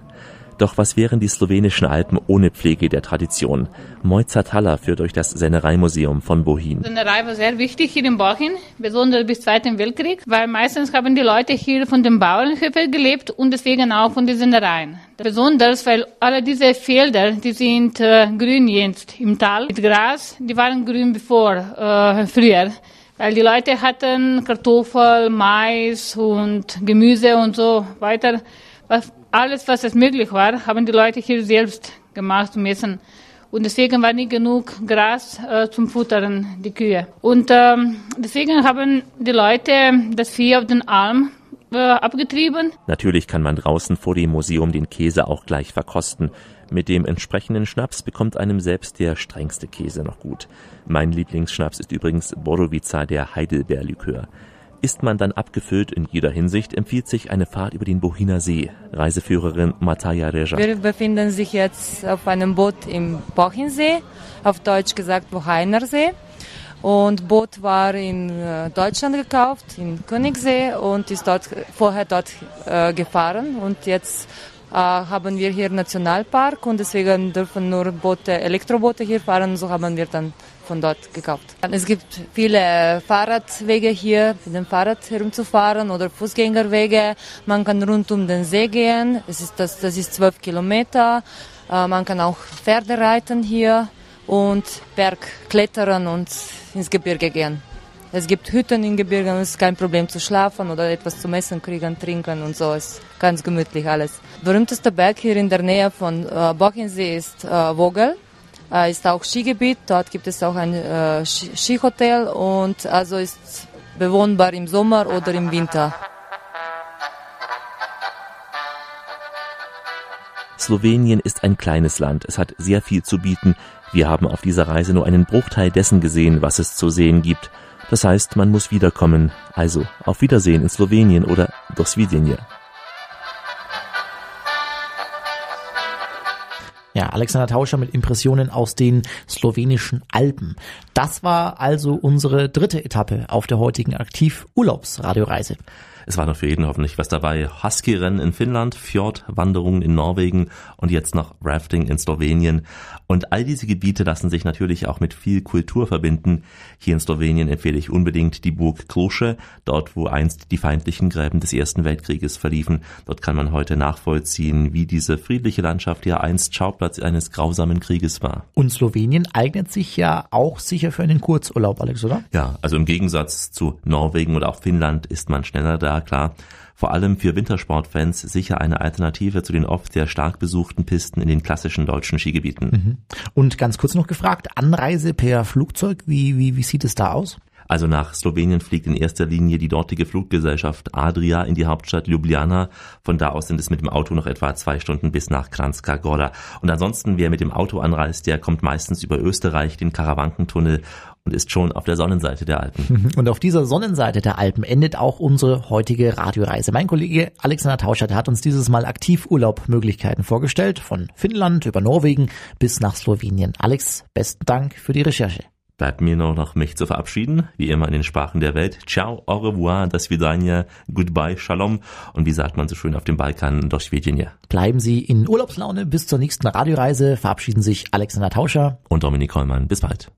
Doch was wären die slowenischen Alpen ohne Pflege der Tradition? Mojca Thaler führt durch das Sennereimuseum von Bohin.
Sennerei war sehr wichtig hier in Bohin, besonders bis Zweiten Weltkrieg, weil meistens haben die Leute hier von den Bauernhöfen gelebt und deswegen auch von den Sennereien. Besonders, weil alle diese Felder, die sind äh, grün jetzt im Tal mit Gras, die waren grün bevor, äh, früher. Weil die Leute hatten Kartoffel, Mais und Gemüse und so weiter. Was alles, was es möglich war, haben die Leute hier selbst gemacht zum Essen. Und deswegen war nicht genug Gras äh, zum Futtern, die Kühe. Und ähm, deswegen haben die Leute das Vieh auf den Alm äh, abgetrieben.
Natürlich kann man draußen vor dem Museum den Käse auch gleich verkosten. Mit dem entsprechenden Schnaps bekommt einem selbst der strengste Käse noch gut. Mein Lieblingsschnaps ist übrigens Borovica, der Heidelbeerlikör. Ist man dann abgefüllt in jeder Hinsicht, empfiehlt sich eine Fahrt über den Bohiner See. Reiseführerin Mataja Reja.
Wir befinden sich jetzt auf einem Boot im Bochinsee, auf Deutsch gesagt Boheiner See. Und Boot war in äh, Deutschland gekauft, in Königssee und ist dort vorher dort äh, gefahren. Und jetzt haben wir hier Nationalpark und deswegen dürfen nur Boote, Elektroboote hier fahren. So haben wir dann von dort gekauft. Es gibt viele Fahrradwege hier, mit dem Fahrrad herumzufahren oder Fußgängerwege. Man kann rund um den See gehen. Es ist das, das ist zwölf Kilometer. Äh, man kann auch Pferde reiten hier und Bergklettern und ins Gebirge gehen. Es gibt Hütten im Gebirge und es ist kein Problem zu schlafen oder etwas zu essen kriegen, trinken und so. Es ist ganz gemütlich alles. Berühmtester Berg hier in der Nähe von äh, Bochensee ist äh, Vogel äh, ist auch Skigebiet. Dort gibt es auch ein äh, Skihotel und also ist bewohnbar im Sommer oder im Winter.
Slowenien ist ein kleines Land. Es hat sehr viel zu bieten. Wir haben auf dieser Reise nur einen Bruchteil dessen gesehen, was es zu sehen gibt. Das heißt, man muss wiederkommen. Also, auf Wiedersehen in Slowenien oder do
Ja, Alexander Tauscher mit Impressionen aus den slowenischen Alpen. Das war also unsere dritte Etappe auf der heutigen Aktiv-Urlaubsradioreise.
Es war noch für jeden hoffentlich was dabei. Husky-Rennen in Finnland, Fjordwanderungen in Norwegen und jetzt noch Rafting in Slowenien. Und all diese Gebiete lassen sich natürlich auch mit viel Kultur verbinden. Hier in Slowenien empfehle ich unbedingt die Burg Krusche, dort wo einst die feindlichen Gräben des Ersten Weltkrieges verliefen. Dort kann man heute nachvollziehen, wie diese friedliche Landschaft ja einst Schauplatz eines grausamen Krieges war.
Und Slowenien eignet sich ja auch sicher für einen Kurzurlaub, Alex, oder?
Ja, also im Gegensatz zu Norwegen oder auch Finnland ist man schneller da klar. Vor allem für Wintersportfans sicher eine Alternative zu den oft sehr stark besuchten Pisten in den klassischen deutschen Skigebieten.
Mhm. Und ganz kurz noch gefragt, Anreise per Flugzeug, wie, wie, wie sieht es da aus?
Also nach Slowenien fliegt in erster Linie die dortige Fluggesellschaft Adria in die Hauptstadt Ljubljana. Von da aus sind es mit dem Auto noch etwa zwei Stunden bis nach Kranjska Gora. Und ansonsten, wer mit dem Auto anreist, der kommt meistens über Österreich, den Karawankentunnel und ist schon auf der Sonnenseite der Alpen.
Und auf dieser Sonnenseite der Alpen endet auch unsere heutige Radioreise. Mein Kollege Alexander Tauschert hat uns dieses Mal aktiv Urlaubmöglichkeiten vorgestellt, von Finnland über Norwegen bis nach Slowenien. Alex, besten Dank für die Recherche.
Bleibt mir nur noch mich zu verabschieden, wie immer in den Sprachen der Welt. Ciao, au revoir, das Vidania, goodbye, shalom und wie sagt man so schön auf dem Balkan, do Schwedjenje.
Bleiben Sie in Urlaubslaune bis zur nächsten Radioreise, verabschieden sich Alexander Tauscher
und Dominik Kollmann. Bis bald.